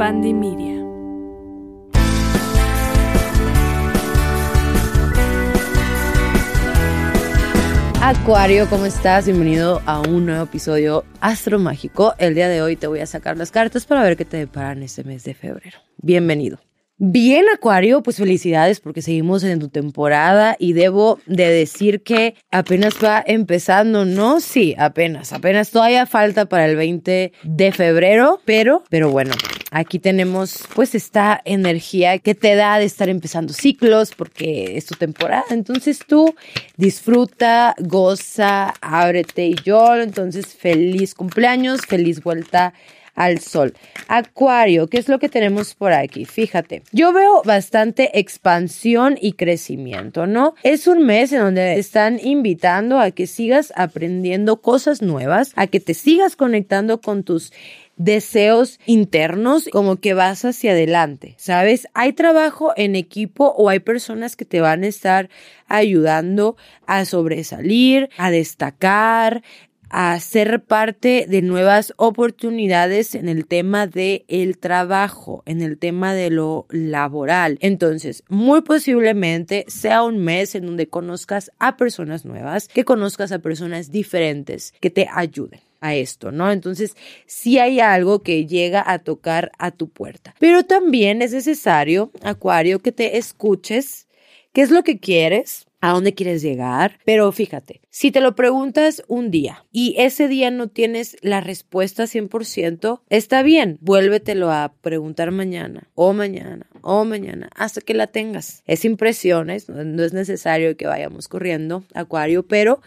Media. Acuario, ¿cómo estás? Bienvenido a un nuevo episodio Astro Mágico. El día de hoy te voy a sacar las cartas para ver qué te deparan este mes de febrero. Bienvenido. Bien, Acuario, pues felicidades porque seguimos en tu temporada y debo de decir que apenas va empezando, ¿no? Sí, apenas, apenas todavía falta para el 20 de febrero, pero, pero bueno, aquí tenemos pues esta energía que te da de estar empezando ciclos porque es tu temporada, entonces tú disfruta, goza, ábrete y yo, entonces feliz cumpleaños, feliz vuelta al sol. Acuario, ¿qué es lo que tenemos por aquí? Fíjate, yo veo bastante expansión y crecimiento, ¿no? Es un mes en donde están invitando a que sigas aprendiendo cosas nuevas, a que te sigas conectando con tus deseos internos, como que vas hacia adelante, ¿sabes? Hay trabajo en equipo o hay personas que te van a estar ayudando a sobresalir, a destacar, a ser parte de nuevas oportunidades en el tema de el trabajo, en el tema de lo laboral. Entonces, muy posiblemente sea un mes en donde conozcas a personas nuevas, que conozcas a personas diferentes que te ayuden a esto, ¿no? Entonces, sí hay algo que llega a tocar a tu puerta. Pero también es necesario, Acuario, que te escuches qué es lo que quieres, a dónde quieres llegar. Pero fíjate, si te lo preguntas un día y ese día no tienes la respuesta 100%, está bien, vuélvetelo a preguntar mañana o mañana o mañana hasta que la tengas. Es impresiones, no es necesario que vayamos corriendo, Acuario, pero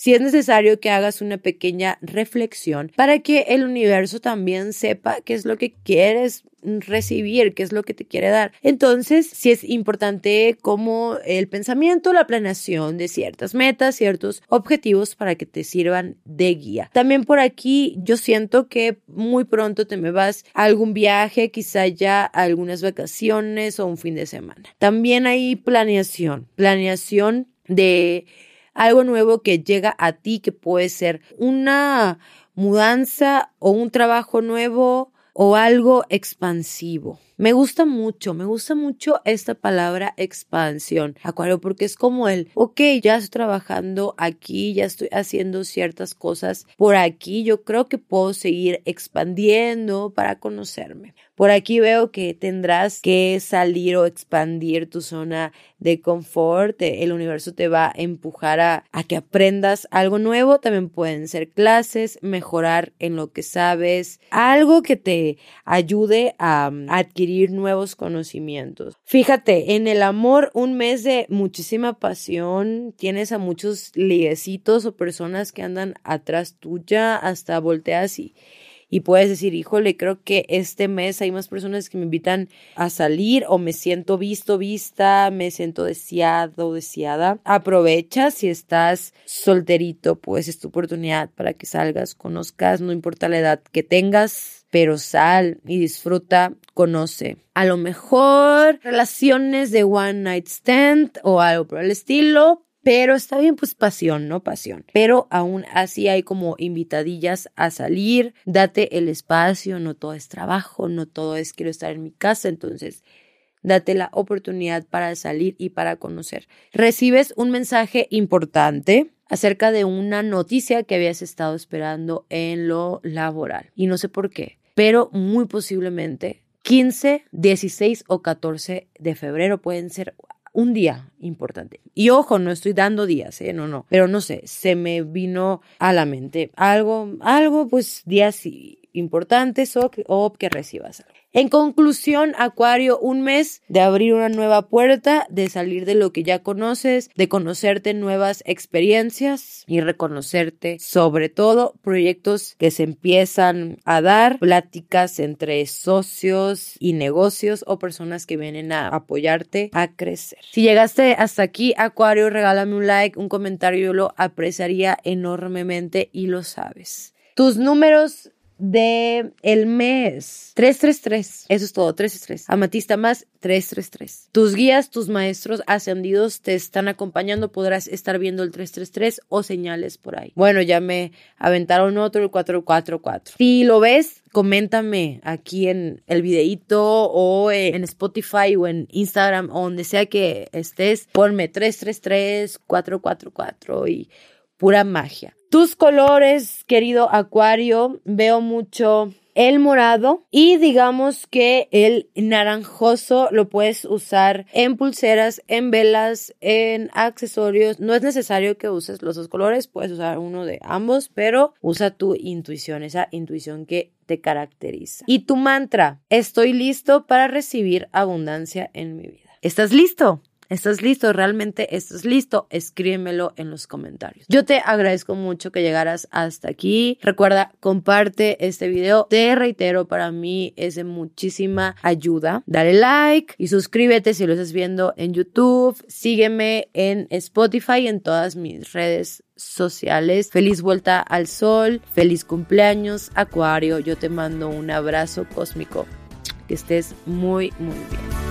si es necesario que hagas una pequeña reflexión para que el universo también sepa qué es lo que quieres recibir, qué es lo que te quiere dar. Entonces, si es importante como el pensamiento, la planeación de ciertas metas, ciertos objetivos para que te sirvan de guía. También por aquí yo siento que muy pronto te me vas a algún viaje, quizá ya algunas vacaciones o un fin de semana. También hay planeación, planeación de algo nuevo que llega a ti, que puede ser una mudanza o un trabajo nuevo o algo expansivo. Me gusta mucho, me gusta mucho esta palabra expansión, Acuario, porque es como el, ok, ya estoy trabajando aquí, ya estoy haciendo ciertas cosas por aquí, yo creo que puedo seguir expandiendo para conocerme. Por aquí veo que tendrás que salir o expandir tu zona de confort. El universo te va a empujar a, que aprendas algo nuevo. También pueden ser clases, mejorar en lo que sabes, algo que te ayude a, a adquirir nuevos conocimientos. Fíjate, en el amor, un mes de muchísima pasión. Tienes a muchos liguecitos o personas que andan atrás tuya, hasta volteas y y puedes decir, híjole, creo que este mes hay más personas que me invitan a salir o me siento visto, vista, me siento deseado, deseada. Aprovecha si estás solterito, pues es tu oportunidad para que salgas, conozcas, no importa la edad que tengas, pero sal y disfruta, conoce. A lo mejor relaciones de one night stand o algo por el estilo, pero está bien, pues pasión, ¿no? Pasión. Pero aún así hay como invitadillas a salir, date el espacio, no todo es trabajo, no todo es quiero estar en mi casa, entonces date la oportunidad para salir y para conocer. Recibes un mensaje importante acerca de una noticia que habías estado esperando en lo laboral y no sé por qué, pero muy posiblemente 15, 16 o 14 de febrero pueden ser un día importante. Y ojo, no estoy dando días, ¿eh? No, no. Pero no sé, se me vino a la mente algo, algo, pues días importantes o, o que recibas algo. En conclusión, Acuario, un mes de abrir una nueva puerta, de salir de lo que ya conoces, de conocerte nuevas experiencias y reconocerte sobre todo proyectos que se empiezan a dar, pláticas entre socios y negocios o personas que vienen a apoyarte a crecer. Si llegaste hasta aquí, Acuario, regálame un like, un comentario, yo lo apreciaría enormemente y lo sabes. Tus números de el mes. 333. Eso es todo, 333. Amatista más 333. Tus guías, tus maestros ascendidos te están acompañando. Podrás estar viendo el 333 o señales por ahí. Bueno, ya me aventaron otro, el 444. Si lo ves, coméntame aquí en el videito o en Spotify o en Instagram o donde sea que estés. Ponme 333, 444 y pura magia. Tus colores, querido Acuario, veo mucho el morado y digamos que el naranjoso lo puedes usar en pulseras, en velas, en accesorios. No es necesario que uses los dos colores, puedes usar uno de ambos, pero usa tu intuición, esa intuición que te caracteriza. Y tu mantra, estoy listo para recibir abundancia en mi vida. ¿Estás listo? ¿Estás listo? ¿Realmente estás listo? Escríbemelo en los comentarios. Yo te agradezco mucho que llegaras hasta aquí. Recuerda, comparte este video. Te reitero, para mí es de muchísima ayuda. Dale like y suscríbete si lo estás viendo en YouTube. Sígueme en Spotify en todas mis redes sociales. Feliz vuelta al sol, feliz cumpleaños, Acuario. Yo te mando un abrazo cósmico. Que estés muy, muy bien.